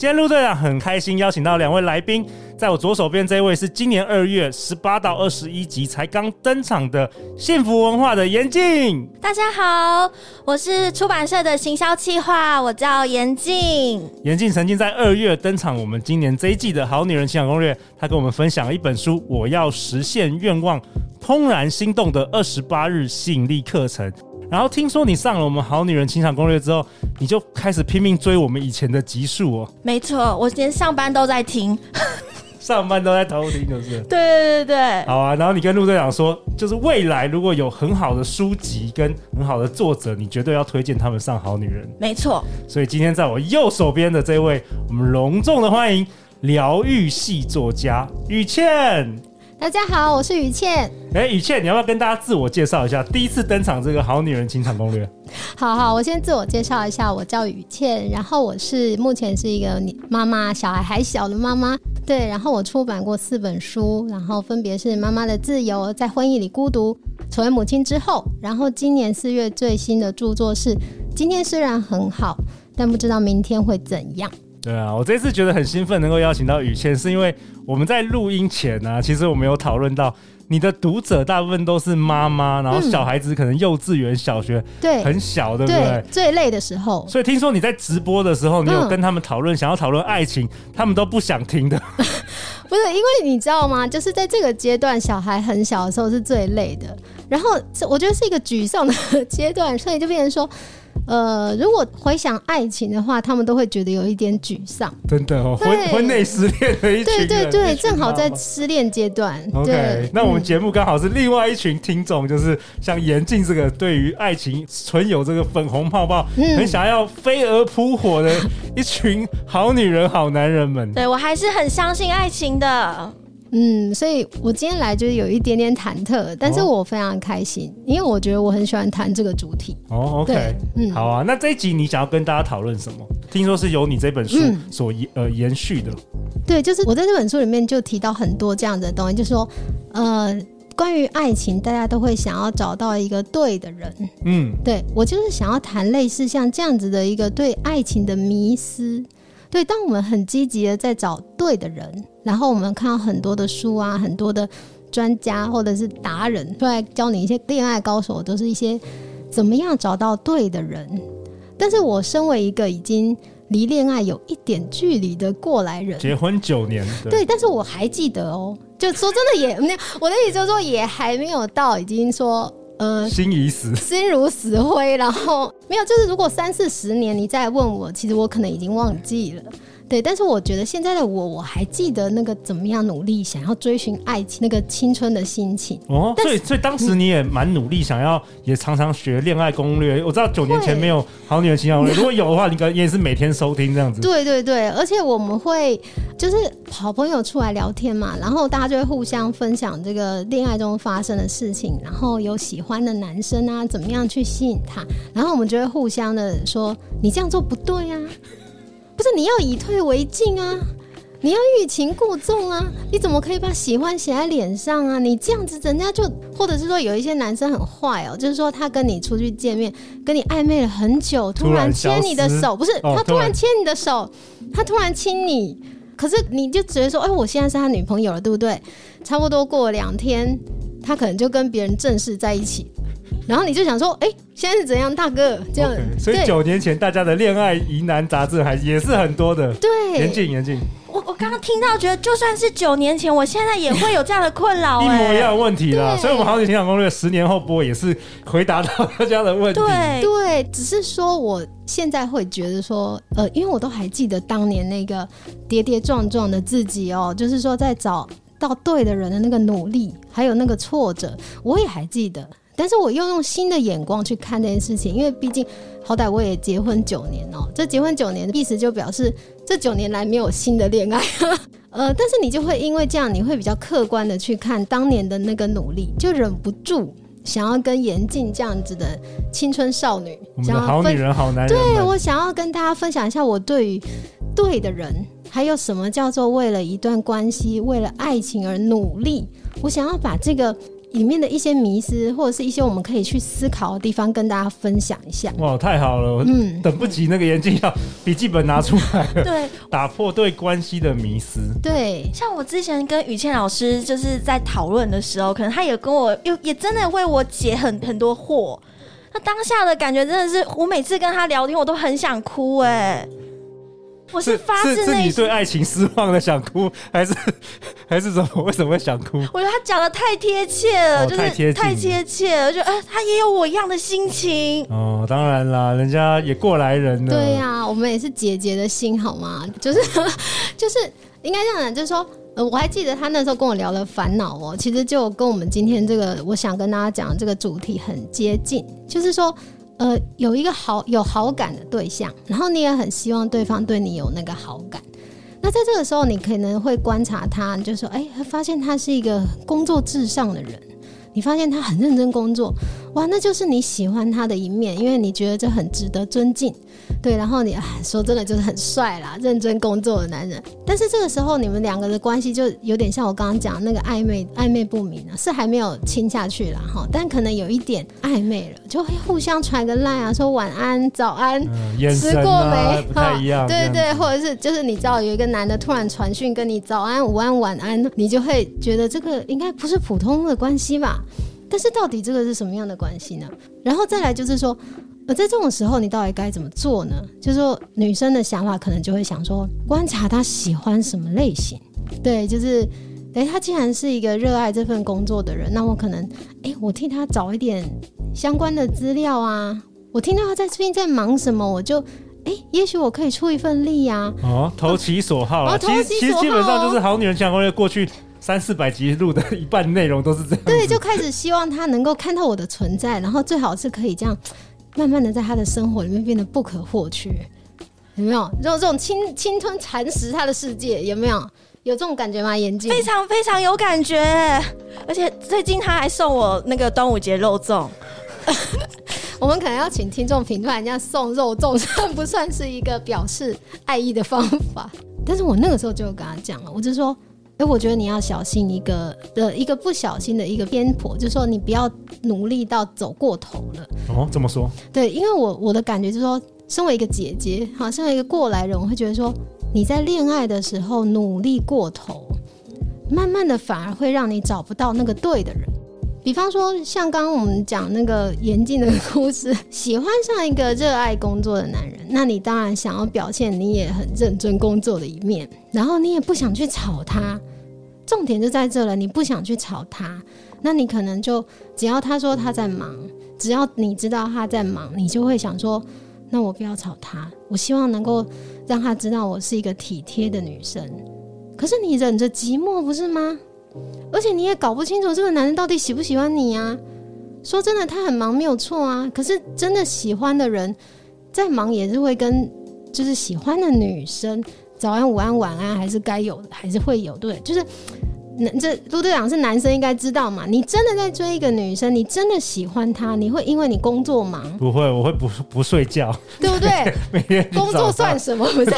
今天陆队长很开心邀请到两位来宾，在我左手边这位是今年二月十八到二十一集才刚登场的幸福文化的严静。大家好，我是出版社的行销企划，我叫严静。严静曾经在二月登场我们今年这一季的好女人情场攻略，她跟我们分享了一本书《我要实现愿望，怦然心动的二十八日吸引力课程》。然后听说你上了我们好女人情场攻略之后，你就开始拼命追我们以前的集数哦。没错，我今天上班都在听，上班都在偷听，就是。对对对对。好啊，然后你跟陆队长说，就是未来如果有很好的书籍跟很好的作者，你绝对要推荐他们上好女人。没错。所以今天在我右手边的这位，我们隆重的欢迎疗愈系作家语茜。大家好，我是雨倩。哎，雨倩，你要不要跟大家自我介绍一下？第一次登场这个好女人情场攻略。好好，我先自我介绍一下，我叫雨倩，然后我是目前是一个妈妈，小孩还小的妈妈。对，然后我出版过四本书，然后分别是《妈妈的自由》、《在婚姻里孤独》、《成为母亲之后》，然后今年四月最新的著作是《今天虽然很好，但不知道明天会怎样》。对啊，我这次觉得很兴奋，能够邀请到雨倩，是因为我们在录音前呢、啊，其实我们有讨论到，你的读者大部分都是妈妈，然后小孩子可能幼稚园、小学，对，很小，对不对？对，最累的时候。所以听说你在直播的时候，你有跟他们讨论，嗯、想要讨论爱情，他们都不想听的。不是，因为你知道吗？就是在这个阶段，小孩很小的时候是最累的，然后我觉得是一个沮丧的阶段，所以就变成说。呃，如果回想爱情的话，他们都会觉得有一点沮丧。真的哦，婚婚内失恋的一群对对对，正好在失恋阶段。OK，对那我们节目刚好是另外一群听众，就是像严静这个对于爱情存有这个粉红泡泡，嗯、很想要飞蛾扑火的一群好女人、好男人们。对，我还是很相信爱情的。嗯，所以我今天来就是有一点点忐忑，但是我非常开心，哦、因为我觉得我很喜欢谈这个主题。哦，OK，嗯，好啊，那这一集你想要跟大家讨论什么？听说是由你这本书所延、嗯、呃延续的。对，就是我在这本书里面就提到很多这样的东西，就是说呃，关于爱情，大家都会想要找到一个对的人。嗯，对，我就是想要谈类似像这样子的一个对爱情的迷思。对，当我们很积极的在找对的人，然后我们看到很多的书啊，很多的专家或者是达人出来教你一些恋爱高手，都是一些怎么样找到对的人。但是我身为一个已经离恋爱有一点距离的过来人，结婚九年，对，对，但是我还记得哦，就说真的也没有，我的意思就是说也还没有到已经说。呃，心已死，心如死灰，然后没有，就是如果三四十年你再问我，其实我可能已经忘记了。对，但是我觉得现在的我，我还记得那个怎么样努力想要追寻爱情那个青春的心情。哦，所以所以当时你也蛮努力，想要也常常学恋爱攻略。我知道九年前没有好女人情场攻略，如果有的话，你可能也是每天收听这样子。对对对，而且我们会就是好朋友出来聊天嘛，然后大家就会互相分享这个恋爱中发生的事情，然后有喜欢的男生啊，怎么样去吸引他，然后我们就会互相的说，你这样做不对啊。不是，你要以退为进啊，你要欲擒故纵啊，你怎么可以把喜欢写在脸上啊？你这样子，人家就或者是说有一些男生很坏哦，就是说他跟你出去见面，跟你暧昧了很久，突然牵你的手，不是他突然牵你的手，他突然亲你，可是你就觉得说，哎，我现在是他女朋友了，对不对？差不多过了两天，他可能就跟别人正式在一起。然后你就想说，哎，现在是怎样，大哥？这样，okay, 所以九年前大家的恋爱疑难杂症还也是很多的。对，严谨，严谨。我我刚刚听到，觉得就算是九年前，我现在也会有这样的困扰，一模一样的问题啦。所以，我们好女人情场攻略十年后播也是回答到大家的问题。对对，只是说我现在会觉得说，呃，因为我都还记得当年那个跌跌撞撞的自己哦，就是说在找到对的人的那个努力，还有那个挫折，我也还记得。但是我又用新的眼光去看这件事情，因为毕竟好歹我也结婚九年哦、喔，这结婚九年的意思就表示这九年来没有新的恋爱，呃，但是你就会因为这样，你会比较客观的去看当年的那个努力，就忍不住想要跟严静这样子的青春少女，想要分好女人好男人，对，我想要跟大家分享一下我对于对的人，还有什么叫做为了一段关系，为了爱情而努力，我想要把这个。里面的一些迷思，或者是一些我们可以去思考的地方，跟大家分享一下。哇，太好了！嗯，等不及那个眼镜要笔记本拿出来了。对，打破对关系的迷思。对，像我之前跟雨倩老师就是在讨论的时候，可能他也跟我，又也真的为我解很很多惑。那当下的感觉真的是，我每次跟他聊天，我都很想哭哎。我是发自内心，你对爱情失望的想哭，还是还是怎么？为什么会想哭？我觉得他讲的太贴切了，哦、就是太贴切了，就呃，他也有我一样的心情。哦，当然啦，人家也过来人了。对呀、啊，我们也是姐姐的心，好吗？就是就是应该这样讲，就是说，呃，我还记得他那时候跟我聊了烦恼哦，其实就跟我们今天这个我想跟大家讲的这个主题很接近，就是说。呃，有一个好有好感的对象，然后你也很希望对方对你有那个好感。那在这个时候，你可能会观察他，就说：“哎，发现他是一个工作至上的人。”你发现他很认真工作，哇，那就是你喜欢他的一面，因为你觉得这很值得尊敬，对。然后你说真的就是很帅啦，认真工作的男人。但是这个时候你们两个的关系就有点像我刚刚讲那个暧昧暧昧不明啊，是还没有亲下去啦哈，但可能有一点暧昧了，就会互相传个赖啊，说晚安、早安，嗯、吃过没？不太一样，对对对，或者是就是你知道有一个男的突然传讯跟你早安、午安、晚安，你就会觉得这个应该不是普通的关系吧？但是到底这个是什么样的关系呢？然后再来就是说，呃，在这种时候你到底该怎么做呢？就是说，女生的想法可能就会想说，观察他喜欢什么类型。对，就是，诶，他既然是一个热爱这份工作的人，那我可能，诶，我替他找一点相关的资料啊。我听到他在最近在忙什么，我就，诶，也许我可以出一份力呀。哦，投其所好啊。其实其实基本上就是好女人强攻略过去。三四百集录的一半内容都是这样，对，就开始希望他能够看到我的存在，然后最好是可以这样，慢慢的在他的生活里面变得不可或缺，有没有？这种这种侵侵吞蚕食他的世界，有没有？有这种感觉吗？眼睛非常非常有感觉，而且最近他还送我那个端午节肉粽，我们可能要请听众评断，人家送肉粽算不算是一个表示爱意的方法？但是我那个时候就跟他讲了，我就说。哎，我觉得你要小心一个的一个不小心的一个偏颇，就是说你不要努力到走过头了。哦，怎么说？对，因为我我的感觉就是说，身为一个姐姐，哈，身为一个过来人，我会觉得说，你在恋爱的时候努力过头，慢慢的反而会让你找不到那个对的人。比方说，像刚刚我们讲那个严静的故事，喜欢上一个热爱工作的男人，那你当然想要表现你也很认真工作的一面，然后你也不想去吵他。重点就在这了，你不想去吵他，那你可能就只要他说他在忙，只要你知道他在忙，你就会想说，那我不要吵他，我希望能够让他知道我是一个体贴的女生。可是你忍着寂寞不是吗？而且你也搞不清楚这个男人到底喜不喜欢你啊。说真的，他很忙没有错啊，可是真的喜欢的人再忙也是会跟就是喜欢的女生。早安、午安、晚安，还是该有的，还是会有，对，就是，男这陆队长是男生，应该知道嘛。你真的在追一个女生，你真的喜欢她，你会因为你工作忙？不会，我会不不睡觉，对不对？每天工作算什么？不是，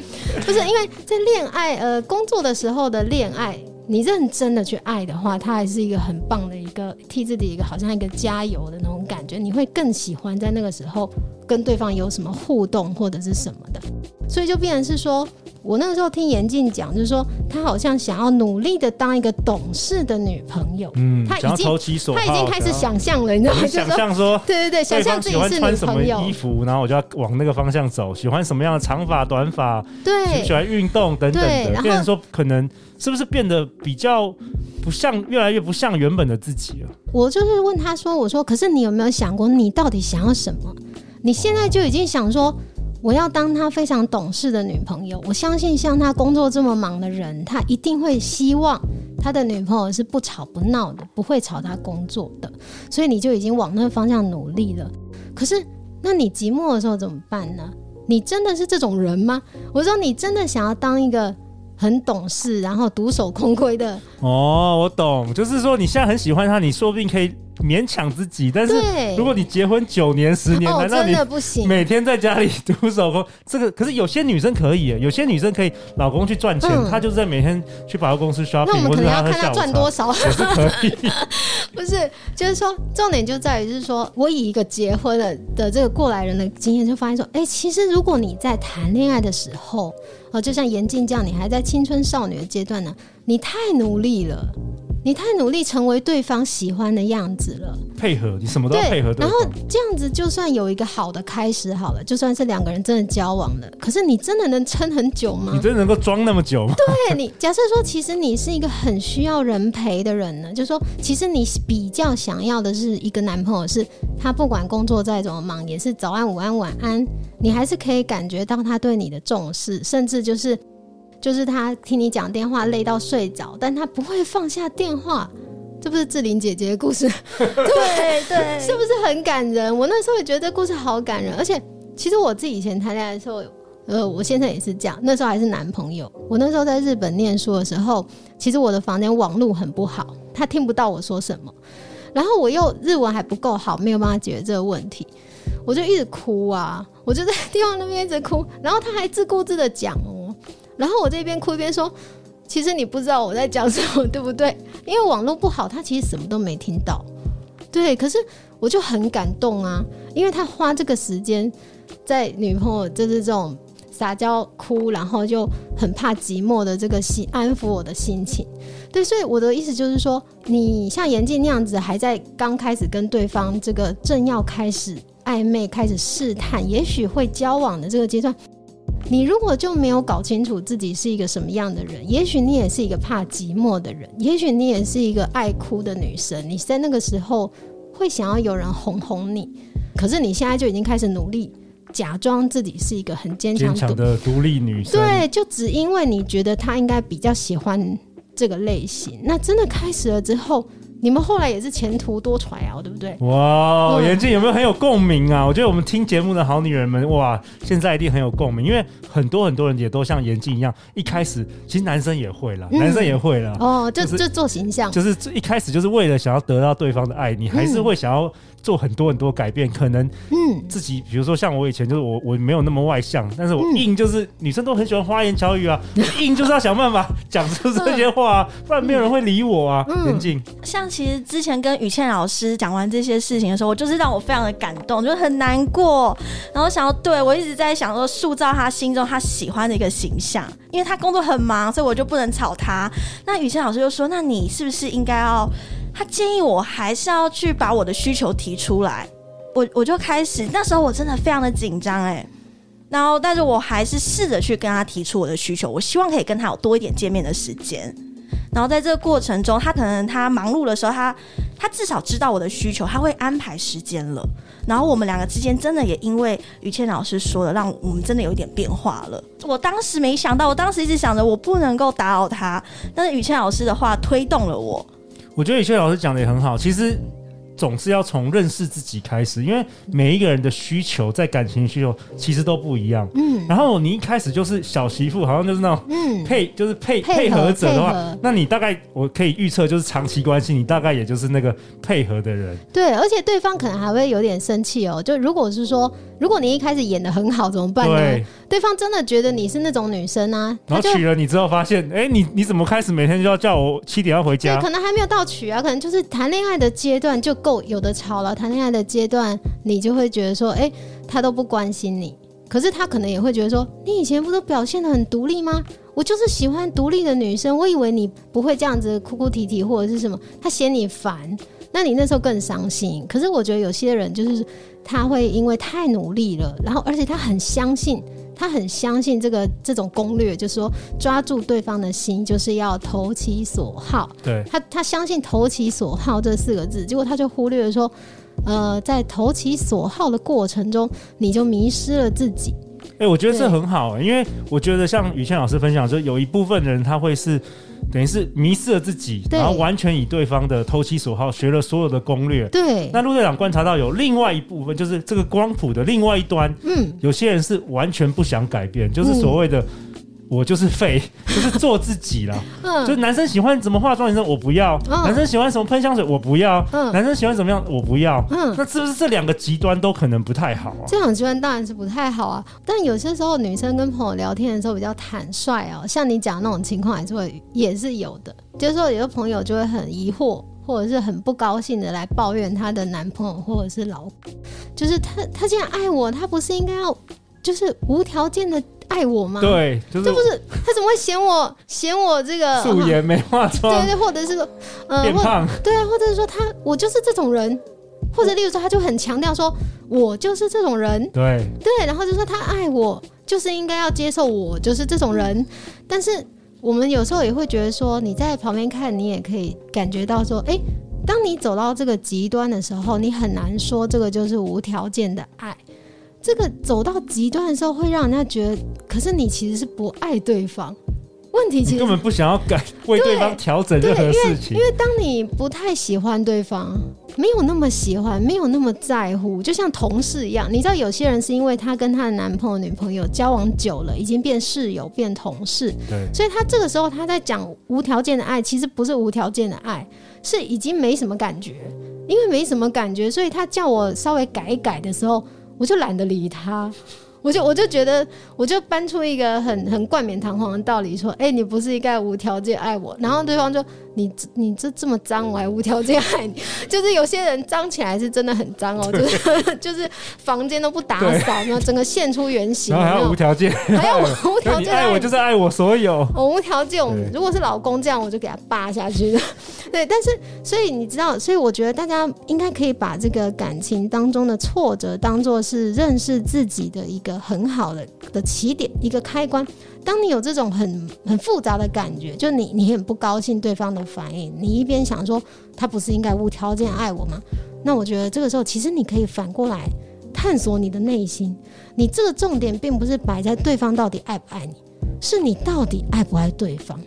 不是，因为在恋爱呃工作的时候的恋爱，你认真的去爱的话，它还是一个很棒的一个替自己一个好像一个加油的那种感觉，你会更喜欢在那个时候跟对方有什么互动或者是什么的，所以就变成是说。我那个时候听严静讲，就是说她好像想要努力的当一个懂事的女朋友。嗯，她已经投其所好，她已经开始想象了，你知道吗？想象说，对对对，想象自己是女朋友。衣服，然后我就要往那个方向走。喜欢什么样的长发、短发？对，喜，喜欢运动等等的。变成说，可能是不是变得比较不像，越来越不像原本的自己了？我就是问他说：“我说，可是你有没有想过，你到底想要什么？你现在就已经想说。”我要当他非常懂事的女朋友。我相信像他工作这么忙的人，他一定会希望他的女朋友是不吵不闹的，不会吵他工作的，所以你就已经往那个方向努力了。可是，那你寂寞的时候怎么办呢？你真的是这种人吗？我说，你真的想要当一个很懂事，然后独守空闺的？哦，我懂，就是说你现在很喜欢他，你说不定可以。勉强自己，但是如果你结婚九年十年，难道你每天在家里独守空？这个可是有些女生可以，有些女生可以，老公去赚钱，她就是在每天去百货公司 shopping，那我们可能要看她赚多少，也是可以。不是，就是说重点就在于，就是说我以一个结婚了的这个过来人的经验，就发现说，哎，其实如果你在谈恋爱的时候，哦，就像严静这样，你还在青春少女的阶段呢，你太努力了。你太努力成为对方喜欢的样子了，配合你什么都要配合对。然后这样子就算有一个好的开始好了，就算是两个人真的交往了，可是你真的能撑很久吗？你真的能够装那么久吗？对你，假设说其实你是一个很需要人陪的人呢，就是说其实你比较想要的是一个男朋友，是他不管工作再怎么忙，也是早安、午安、晚安，你还是可以感觉到他对你的重视，甚至就是。就是他听你讲电话累到睡着，但他不会放下电话，这不是志玲姐姐的故事？对对，是不是很感人？我那时候也觉得这故事好感人，而且其实我自己以前谈恋爱的时候，呃，我现在也是这样。那时候还是男朋友，我那时候在日本念书的时候，其实我的房间网络很不好，他听不到我说什么，然后我又日文还不够好，没有办法解决这个问题，我就一直哭啊，我就在电话那边一直哭，然后他还自顾自的讲哦。然后我这边哭一边说，其实你不知道我在讲什么，对不对？因为网络不好，他其实什么都没听到。对，可是我就很感动啊，因为他花这个时间在女朋友就是这种撒娇哭，然后就很怕寂寞的这个心安抚我的心情。对，所以我的意思就是说，你像严静那样子，还在刚开始跟对方这个正要开始暧昧、开始试探，也许会交往的这个阶段。你如果就没有搞清楚自己是一个什么样的人，也许你也是一个怕寂寞的人，也许你也是一个爱哭的女生。你在那个时候会想要有人哄哄你，可是你现在就已经开始努力假装自己是一个很坚强的独立女生。对，就只因为你觉得她应该比较喜欢这个类型，那真的开始了之后。你们后来也是前途多舛啊，对不对？哇，严静有没有很有共鸣啊？我觉得我们听节目的好女人们，哇，现在一定很有共鸣，因为很多很多人也都像严静一样，一开始其实男生也会啦，嗯、男生也会啦。哦，就、就是、就做形象，就是一开始就是为了想要得到对方的爱，你还是会想要。做很多很多改变，可能嗯，自己比如说像我以前就是我我没有那么外向，但是我硬就是女生都很喜欢花言巧语啊，硬就是要想办法讲出这些话啊，不然没有人会理我啊。严静，像其实之前跟雨倩老师讲完这些事情的时候，我就是让我非常的感动，就很难过，然后想要对我一直在想说塑造他心中他喜欢的一个形象，因为他工作很忙，所以我就不能吵他。那雨倩老师就说：“那你是不是应该要？”他建议我还是要去把我的需求提出来，我我就开始，那时候我真的非常的紧张哎，然后但是我还是试着去跟他提出我的需求，我希望可以跟他有多一点见面的时间，然后在这个过程中，他可能他忙碌的时候，他他至少知道我的需求，他会安排时间了，然后我们两个之间真的也因为于倩老师说的，让我们真的有一点变化了。我当时没想到，我当时一直想着我不能够打扰他，但是于倩老师的话推动了我。我觉得雨倩老师讲的也很好，其实总是要从认识自己开始，因为每一个人的需求在感情需求其实都不一样。嗯，然后你一开始就是小媳妇，好像就是那种嗯配就是配配合者的话，那你大概我可以预测就是长期关系，你大概也就是那个配合的人。对，而且对方可能还会有点生气哦。就如果是说，如果你一开始演得很好，怎么办呢？对对方真的觉得你是那种女生啊，然后娶了你之后发现，哎，你你怎么开始每天就要叫我七点要回家？对，可能还没有到娶啊，可能就是谈恋爱的阶段就够有的吵了。谈恋爱的阶段，你就会觉得说，哎，他都不关心你。可是他可能也会觉得说，你以前不都表现的很独立吗？我就是喜欢独立的女生，我以为你不会这样子哭哭啼啼或者是什么，他嫌你烦，那你那时候更伤心。可是我觉得有些人就是他会因为太努力了，然后而且他很相信。他很相信这个这种攻略，就是说抓住对方的心，就是要投其所好。对，他，他相信投其所好这四个字，结果他就忽略了说，呃，在投其所好的过程中，你就迷失了自己。哎，我觉得这很好，因为我觉得像雨倩老师分享，就有一部分人他会是等于是迷失了自己，然后完全以对方的投其所好，学了所有的攻略。对。那陆队长观察到有另外一部分，就是这个光谱的另外一端，嗯，有些人是完全不想改变，就是所谓的。我就是废，就是做自己了。嗯，就是男生喜欢怎么化妆，女生我不要；嗯、男生喜欢什么喷香水，我不要；嗯、男生喜欢怎么样，我不要。嗯，那是不是这两个极端都可能不太好啊？这两个极端当然是不太好啊。但有些时候，女生跟朋友聊天的时候比较坦率哦、喔，像你讲那种情况，还是会也是有的。就是说，有的朋友就会很疑惑，或者是很不高兴的来抱怨她的男朋友或者是老公，就是他他既然爱我，他不是应该要就是无条件的。爱我吗？对，就是这不是他怎么会嫌我 嫌我这个素颜没化妆？对对，或者是说呃变胖，对啊，或者是说他我就是这种人，或者例如说他就很强调说我就是这种人，对对，然后就说他爱我就是应该要接受我就是这种人，但是我们有时候也会觉得说你在旁边看，你也可以感觉到说，哎，当你走到这个极端的时候，你很难说这个就是无条件的爱。这个走到极端的时候，会让人家觉得，可是你其实是不爱对方。问题其实根本不想要改，为对方调整任何事情。因为当你不太喜欢对方，没有那么喜欢，没有那么在乎，就像同事一样。你知道，有些人是因为他跟他的男朋友、女朋友交往久了，已经变室友、变同事，对，所以他这个时候他在讲无条件的爱，其实不是无条件的爱，是已经没什么感觉。因为没什么感觉，所以他叫我稍微改一改的时候。我就懒得理他，我就我就觉得，我就搬出一个很很冠冕堂皇的道理，说：“哎、你不是应该无条件爱我？”然后对方就。你你这这么脏，我还无条件爱你，就是有些人脏起来是真的很脏哦，就是 就是房间都不打扫，然后整个现出原形，然后还要无条件，还要无条件爱我，就是爱我所有，我无条件。如果是老公这样，我就给他扒下去。对，但是所以你知道，所以我觉得大家应该可以把这个感情当中的挫折当做是认识自己的一个很好的的起点，一个开关。当你有这种很很复杂的感觉，就你你很不高兴对方的反应，你一边想说他不是应该无条件爱我吗？那我觉得这个时候其实你可以反过来探索你的内心，你这个重点并不是摆在对方到底爱不爱你，是你到底爱不爱对方，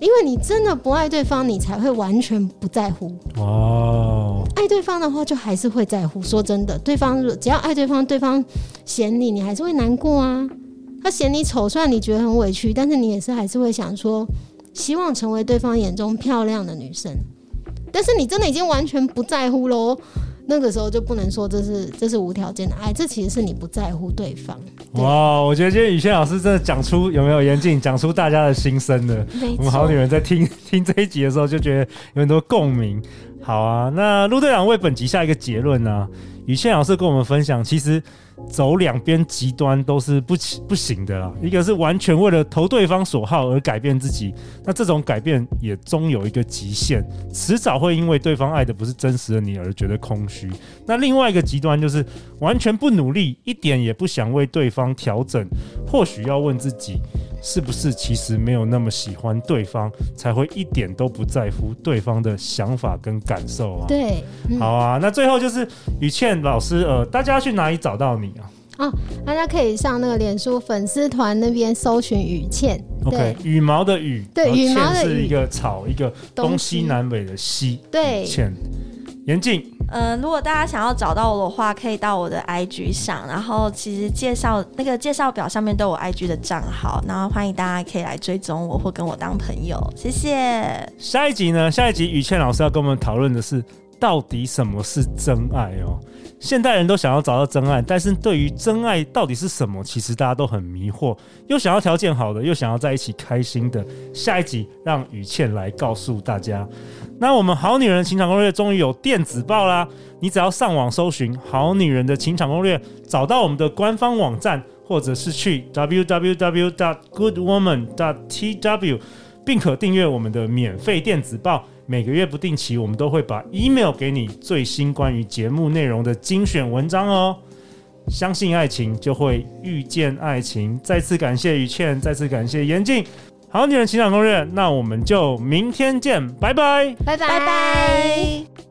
因为你真的不爱对方，你才会完全不在乎。哦，爱对方的话就还是会在乎。说真的，对方只要爱对方，对方嫌你，你还是会难过啊。他嫌你丑，虽然你觉得很委屈，但是你也是还是会想说，希望成为对方眼中漂亮的女生。但是你真的已经完全不在乎喽，那个时候就不能说这是这是无条件的爱，这其实是你不在乎对方。哇，我觉得今天宇轩老师真的讲出有没有严谨讲出大家的心声了。我们好女人在听 听这一集的时候就觉得有很多共鸣。好啊，那陆队长为本集下一个结论呢、啊？宇轩老师跟我们分享，其实。走两边极端都是不不行的啦。一个是完全为了投对方所好而改变自己，那这种改变也终有一个极限，迟早会因为对方爱的不是真实的你而觉得空虚。那另外一个极端就是完全不努力，一点也不想为对方调整。或许要问自己，是不是其实没有那么喜欢对方，才会一点都不在乎对方的想法跟感受啊？对，嗯、好啊。那最后就是雨倩老师，呃，大家要去哪里找到你？哦，大家可以上那个脸书粉丝团那边搜寻雨倩。OK，羽毛的羽，对，羽毛的羽是一个草，一个东西南北的西。对，倩，严静。嗯，如果大家想要找到我的话，可以到我的 IG 上，然后其实介绍那个介绍表上面都有 IG 的账号，然后欢迎大家可以来追踪我或跟我当朋友。谢谢。下一集呢？下一集宇倩老师要跟我们讨论的是，到底什么是真爱哦？现代人都想要找到真爱，但是对于真爱到底是什么，其实大家都很迷惑。又想要条件好的，又想要在一起开心的。下一集让雨倩来告诉大家。那我们好女人情场攻略终于有电子报啦！你只要上网搜寻“好女人的情场攻略”，找到我们的官方网站，或者是去 www.goodwoman.tw，并可订阅我们的免费电子报。每个月不定期，我们都会把 email 给你最新关于节目内容的精选文章哦。相信爱情，就会遇见爱情。再次感谢于倩，再次感谢严静。好女人情感攻略，那我们就明天见，拜拜，拜拜拜。